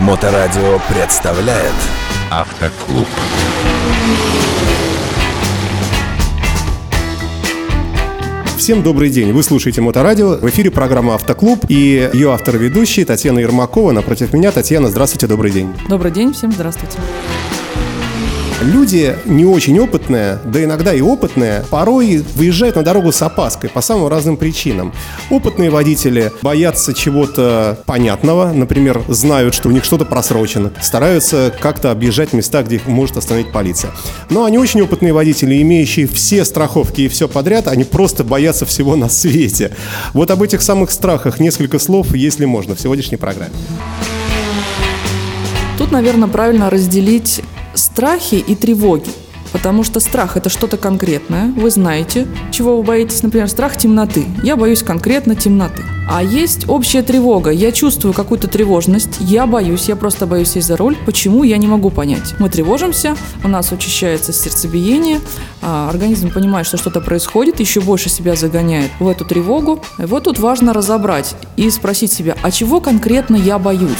Моторадио представляет Автоклуб. Всем добрый день. Вы слушаете Моторадио. В эфире программа «Автоклуб» и ее автор и ведущий Татьяна Ермакова. Напротив меня Татьяна. Здравствуйте, добрый день. Добрый день, всем здравствуйте. Люди не очень опытные, да иногда и опытные, порой выезжают на дорогу с опаской по самым разным причинам. Опытные водители боятся чего-то понятного, например, знают, что у них что-то просрочено, стараются как-то объезжать места, где их может остановить полиция. Но они очень опытные водители, имеющие все страховки и все подряд, они просто боятся всего на свете. Вот об этих самых страхах несколько слов, если можно, в сегодняшней программе. Тут, наверное, правильно разделить страхи и тревоги. Потому что страх – это что-то конкретное. Вы знаете, чего вы боитесь. Например, страх темноты. Я боюсь конкретно темноты. А есть общая тревога. Я чувствую какую-то тревожность. Я боюсь. Я просто боюсь сесть за руль. Почему? Я не могу понять. Мы тревожимся, у нас учащается сердцебиение, а организм понимает, что что-то происходит, еще больше себя загоняет в эту тревогу. И вот тут важно разобрать и спросить себя, а чего конкретно я боюсь?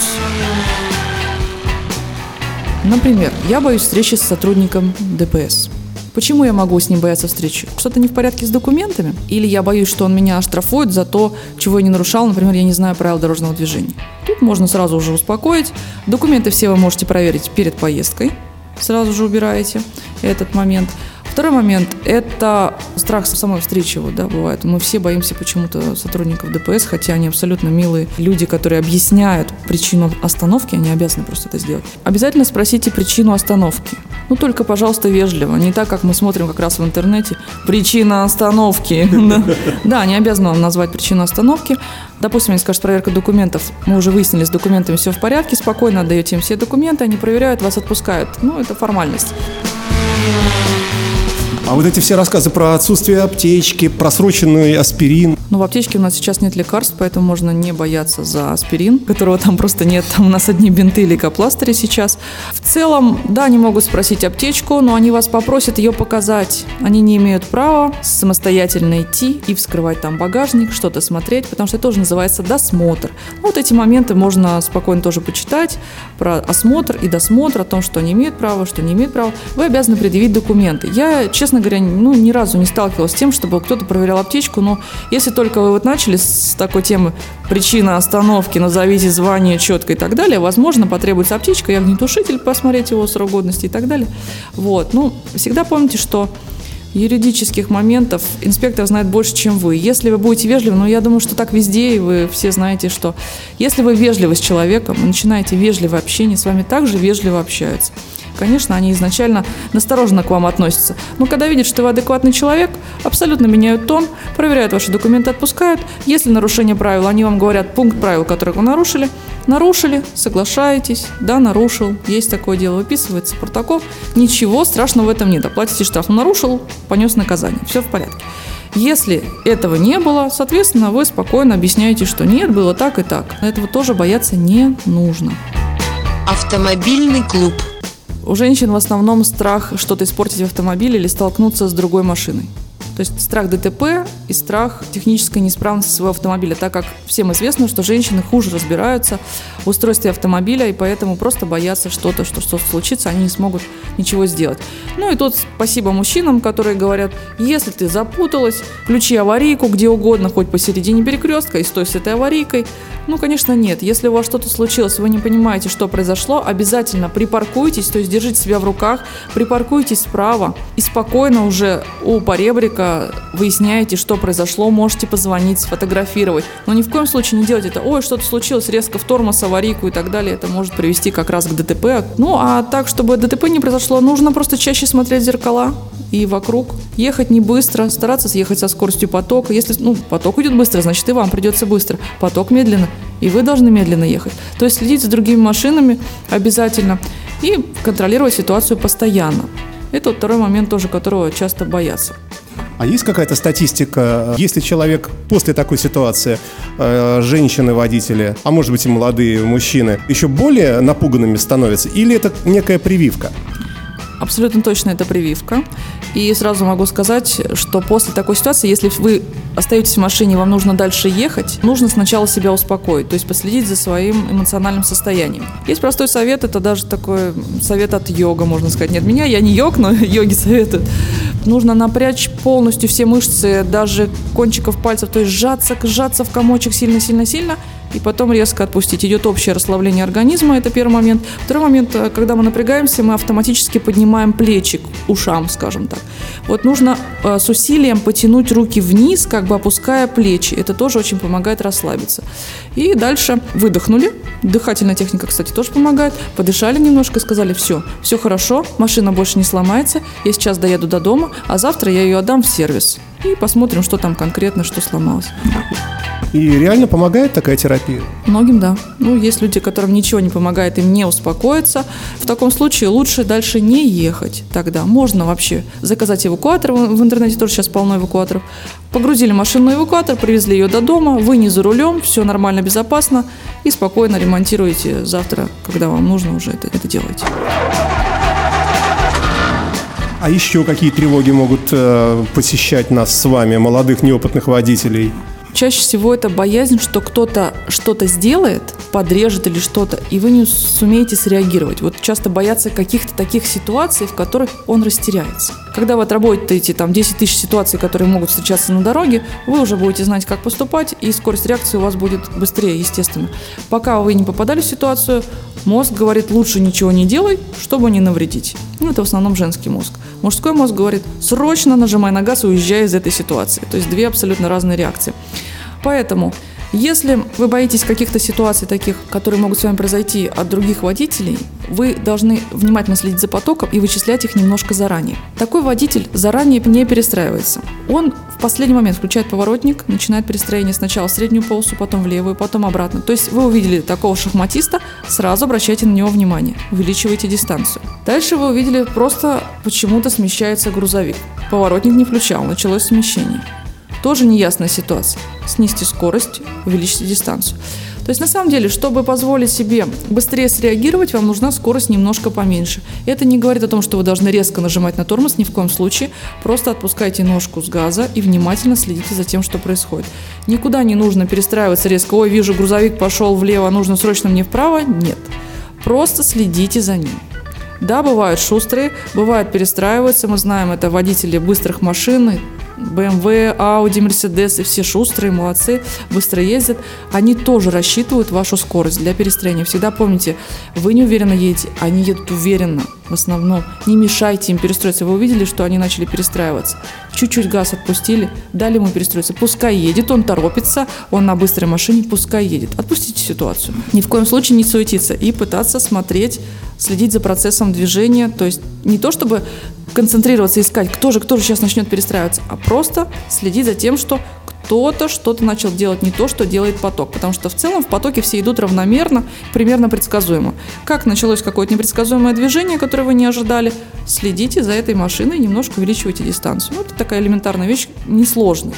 Например, я боюсь встречи с сотрудником ДПС. Почему я могу с ним бояться встречи? Что-то не в порядке с документами? Или я боюсь, что он меня оштрафует за то, чего я не нарушал, например, я не знаю правил дорожного движения. Тут можно сразу уже успокоить. Документы все вы можете проверить перед поездкой. Сразу же убираете этот момент. Второй момент – это страх самой встречи. Вот, да, бывает. Мы все боимся почему-то сотрудников ДПС, хотя они абсолютно милые люди, которые объясняют причину остановки, они обязаны просто это сделать. Обязательно спросите причину остановки. Ну, только, пожалуйста, вежливо. Не так, как мы смотрим как раз в интернете. Причина остановки. Да, они обязаны вам назвать причину остановки. Допустим, они скажут, проверка документов. Мы уже выяснили, с документами все в порядке, спокойно отдаете им все документы, они проверяют, вас отпускают. Ну, это формальность. А вот эти все рассказы про отсутствие аптечки, просроченный аспирин. Ну, в аптечке у нас сейчас нет лекарств, поэтому можно не бояться за аспирин, которого там просто нет. Там у нас одни бинты или лейкопластыри сейчас. В целом, да, они могут спросить аптечку, но они вас попросят ее показать. Они не имеют права самостоятельно идти и вскрывать там багажник, что-то смотреть, потому что это тоже называется досмотр. Ну, вот эти моменты можно спокойно тоже почитать про осмотр и досмотр, о том, что они имеют право, что не имеют права. Вы обязаны предъявить документы. Я, честно говоря, ну, ни разу не сталкивалась с тем, чтобы кто-то проверял аптечку, но если только вы вот начали с такой темы причина остановки, назовите звание четко и так далее, возможно, потребуется аптечка и огнетушитель, посмотреть его срок годности и так далее. Вот, ну, всегда помните, что юридических моментов инспектор знает больше, чем вы. Если вы будете вежливы, ну, я думаю, что так везде, и вы все знаете, что если вы вежливы с человеком, начинаете вежливое общение, с вами также вежливо общаются конечно, они изначально настороженно к вам относятся. Но когда видят, что вы адекватный человек, абсолютно меняют тон, проверяют ваши документы, отпускают. Если нарушение правил, они вам говорят пункт правил, который вы нарушили. Нарушили, соглашаетесь, да, нарушил, есть такое дело, выписывается протокол. Ничего страшного в этом нет. Оплатите штраф, нарушил, понес наказание. Все в порядке. Если этого не было, соответственно, вы спокойно объясняете, что нет, было так и так. Этого тоже бояться не нужно. Автомобильный клуб. У женщин в основном страх что-то испортить в автомобиле или столкнуться с другой машиной. То есть страх ДТП и страх технической неисправности своего автомобиля, так как всем известно, что женщины хуже разбираются в устройстве автомобиля, и поэтому просто боятся что-то, что что-то случится, они не смогут ничего сделать. Ну и тут спасибо мужчинам, которые говорят, если ты запуталась, включи аварийку где угодно, хоть посередине перекрестка, и стой с этой аварийкой. Ну, конечно, нет. Если у вас что-то случилось, вы не понимаете, что произошло, обязательно припаркуйтесь, то есть держите себя в руках, припаркуйтесь справа и спокойно уже у поребрика только выясняете, что произошло, можете позвонить, сфотографировать. Но ни в коем случае не делать это, ой, что-то случилось, резко в тормоз, аварийку и так далее. Это может привести как раз к ДТП. Ну, а так, чтобы ДТП не произошло, нужно просто чаще смотреть в зеркала и вокруг. Ехать не быстро, стараться съехать со скоростью потока. Если ну, поток идет быстро, значит и вам придется быстро. Поток медленно, и вы должны медленно ехать. То есть следить за другими машинами обязательно и контролировать ситуацию постоянно. Это вот второй момент тоже, которого часто боятся. А есть какая-то статистика, если человек после такой ситуации, э, женщины-водители, а может быть и молодые мужчины, еще более напуганными становятся, или это некая прививка? абсолютно точно это прививка. И сразу могу сказать, что после такой ситуации, если вы остаетесь в машине, вам нужно дальше ехать, нужно сначала себя успокоить, то есть последить за своим эмоциональным состоянием. Есть простой совет, это даже такой совет от йога, можно сказать. Не от меня, я не йог, но йоги советуют. Нужно напрячь полностью все мышцы, даже кончиков пальцев, то есть сжаться, сжаться в комочек сильно-сильно-сильно, и потом резко отпустить. Идет общее расслабление организма, это первый момент. Второй момент, э, когда мы напрягаемся, мы автоматически поднимаем плечи ушам, скажем так. Вот нужно э, с усилием потянуть руки вниз, как бы опуская плечи. Это тоже очень помогает расслабиться. И дальше выдохнули. Дыхательная техника, кстати, тоже помогает. Подышали немножко сказали, все, все хорошо, машина больше не сломается, я сейчас доеду до дома, а завтра я ее отдам в сервис. И посмотрим, что там конкретно, что сломалось. И реально помогает такая терапия? Многим, да. Ну, есть люди, которым ничего не помогает, им не успокоиться. В таком случае лучше дальше не ехать тогда. Можно вообще заказать эвакуатор. В интернете тоже сейчас полно эвакуаторов. Погрузили машину на эвакуатор, привезли ее до дома, вы не за рулем, все нормально, безопасно и спокойно ремонтируете завтра, когда вам нужно уже это, это делаете. А еще какие тревоги могут э, посещать нас с вами, молодых неопытных водителей? Чаще всего это боязнь, что кто-то что-то сделает, подрежет или что-то, и вы не сумеете среагировать. Вот часто боятся каких-то таких ситуаций, в которых он растеряется. Когда вы отработаете там 10 тысяч ситуаций, которые могут встречаться на дороге, вы уже будете знать, как поступать, и скорость реакции у вас будет быстрее, естественно. Пока вы не попадали в ситуацию, мозг говорит, лучше ничего не делай, чтобы не навредить. Ну, это в основном женский мозг. Мужской мозг говорит, срочно нажимай на газ и уезжай из этой ситуации. То есть две абсолютно разные реакции. Поэтому если вы боитесь каких-то ситуаций таких, которые могут с вами произойти от других водителей, вы должны внимательно следить за потоком и вычислять их немножко заранее. Такой водитель заранее не перестраивается. Он в последний момент включает поворотник, начинает перестроение сначала в среднюю полосу, потом в левую, потом обратно. То есть вы увидели такого шахматиста, сразу обращайте на него внимание, увеличивайте дистанцию. Дальше вы увидели просто почему-то смещается грузовик. Поворотник не включал, началось смещение. Тоже неясная ситуация. Снизьте скорость, увеличьте дистанцию. То есть на самом деле, чтобы позволить себе быстрее среагировать, вам нужна скорость немножко поменьше. Это не говорит о том, что вы должны резко нажимать на тормоз, ни в коем случае. Просто отпускайте ножку с газа и внимательно следите за тем, что происходит. Никуда не нужно перестраиваться резко. Ой, вижу, грузовик пошел влево, нужно срочно мне вправо. Нет. Просто следите за ним. Да, бывают шустрые, бывают перестраиваются. Мы знаем, это водители быстрых машин, BMW, Audi, Mercedes, и все шустрые, молодцы, быстро ездят, они тоже рассчитывают вашу скорость для перестроения. Всегда помните, вы не уверенно едете, они едут уверенно в основном. Не мешайте им перестроиться. Вы увидели, что они начали перестраиваться. Чуть-чуть газ отпустили, дали ему перестроиться. Пускай едет, он торопится, он на быстрой машине, пускай едет. Отпустите ситуацию. Ни в коем случае не суетиться и пытаться смотреть, следить за процессом движения. То есть не то, чтобы концентрироваться, искать, кто же, кто же сейчас начнет перестраиваться, а просто следить за тем, что кто-то что-то начал делать не то, что делает поток. Потому что в целом в потоке все идут равномерно, примерно предсказуемо. Как началось какое-то непредсказуемое движение, которое вы не ожидали, следите за этой машиной, немножко увеличивайте дистанцию. Ну, это такая элементарная вещь, несложная.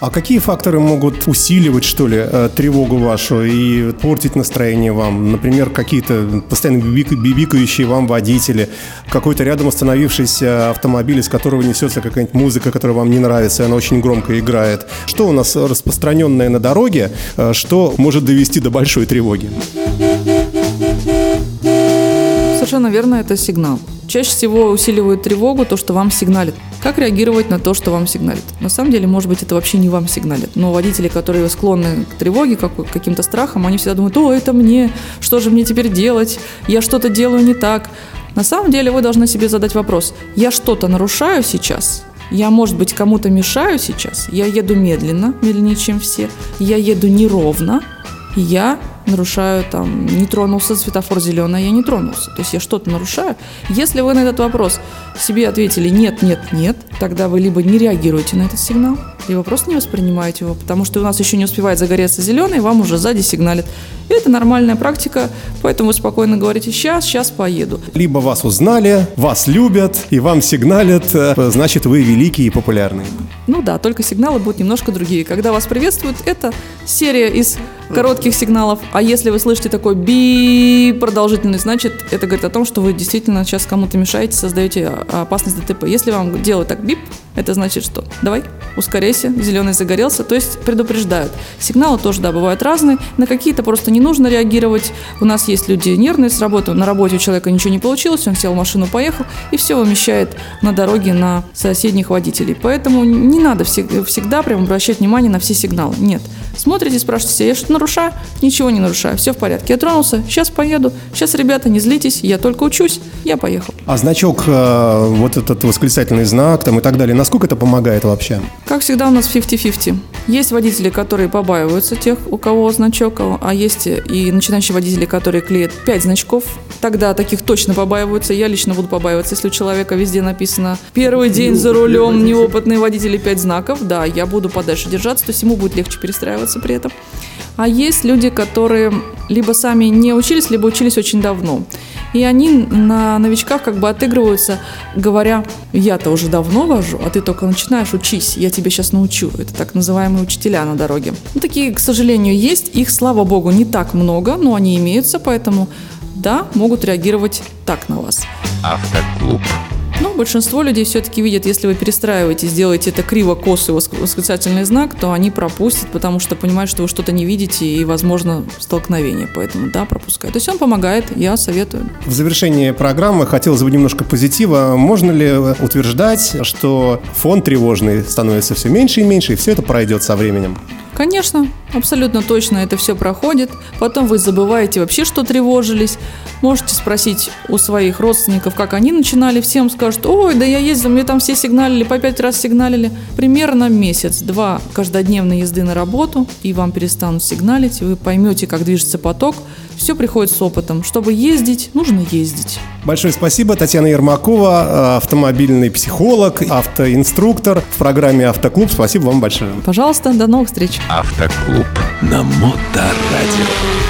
А какие факторы могут усиливать, что ли, э, тревогу вашу и портить настроение вам? Например, какие-то постоянно бибикающие вам водители, какой-то рядом остановившийся автомобиль, из которого несется какая-нибудь музыка, которая вам не нравится, и она очень громко играет. Что у нас распространенное на дороге, э, что может довести до большой тревоги? Совершенно верно, это сигнал. Чаще всего усиливает тревогу то, что вам сигналит. Как реагировать на то, что вам сигналит? На самом деле, может быть, это вообще не вам сигналит. Но водители, которые склонны к тревоге, к каким-то страхам, они всегда думают, о, это мне, что же мне теперь делать? Я что-то делаю не так. На самом деле вы должны себе задать вопрос, я что-то нарушаю сейчас? Я, может быть, кому-то мешаю сейчас? Я еду медленно, медленнее, чем все. Я еду неровно. Я нарушаю, там, не тронулся светофор зеленый, я не тронулся. То есть я что-то нарушаю. Если вы на этот вопрос себе ответили нет, нет, нет, тогда вы либо не реагируете на этот сигнал, либо просто не воспринимаете его, потому что у нас еще не успевает загореться зеленый, вам уже сзади сигналит. И это нормальная практика, поэтому вы спокойно говорите «сейчас, сейчас поеду». Либо вас узнали, вас любят, и вам сигналят, э, значит, вы великий и популярный. Ну да, только сигналы будут немножко другие. Когда вас приветствуют, это серия из коротких сигналов. А если вы слышите такой би продолжительный, значит, это говорит о том, что вы действительно сейчас кому-то мешаете, создаете опасность ДТП. Если вам делают так бип, это значит, что давай, ускоряйся, зеленый загорелся, то есть предупреждают. Сигналы тоже, да, бывают разные, на какие-то просто не нужно реагировать. У нас есть люди нервные с работы, на работе у человека ничего не получилось, он сел в машину, поехал, и все вымещает на дороге на соседних водителей. Поэтому не надо всегда прям обращать внимание на все сигналы. Нет. Смотрите, спрашиваете, я что-то нарушаю? Ничего не нарушаю, все в порядке. Я тронулся, сейчас поеду. Сейчас, ребята, не злитесь, я только учусь, я поехал. А значок, э, вот этот восклицательный знак там и так далее, насколько это помогает вообще? Как всегда у нас 50-50. Есть водители, которые побаиваются тех, у кого значок, а есть и начинающие водители, которые клеят 5 значков. Тогда таких точно побаиваются. Я лично буду побаиваться, если у человека везде написано «Первый день за рулем, неопытный водитель» и 5 знаков. Да, я буду подальше держаться, то есть ему будет легче перестраиваться при этом. А есть люди, которые либо сами не учились, либо учились очень давно. И они на новичках как бы отыгрываются, говоря, я-то уже давно вожу, а ты только начинаешь, учись, я тебе сейчас научу. Это так называемые учителя на дороге. Ну, такие, к сожалению, есть. Их, слава богу, не так много, но они имеются, поэтому да, могут реагировать так на вас. Автоклуб. Но большинство людей все-таки видят, если вы перестраиваете, сделаете это криво, косо восклицательный знак, то они пропустят, потому что понимают, что вы что-то не видите и, возможно, столкновение. Поэтому, да, пропускают. То есть он помогает, я советую. В завершении программы хотелось бы немножко позитива. Можно ли утверждать, что фон тревожный становится все меньше и меньше, и все это пройдет со временем? Конечно, абсолютно точно это все проходит. Потом вы забываете вообще, что тревожились. Можете спросить у своих родственников, как они начинали. Всем скажут, ой, да я ездил, мне там все сигналили, по пять раз сигналили. Примерно месяц-два каждодневной езды на работу, и вам перестанут сигналить, и вы поймете, как движется поток. Все приходит с опытом. Чтобы ездить, нужно ездить. Большое спасибо. Татьяна Ермакова, автомобильный психолог, автоинструктор в программе «Автоклуб». Спасибо вам большое. Пожалуйста, до новых встреч. Автоклуб на Моторадио.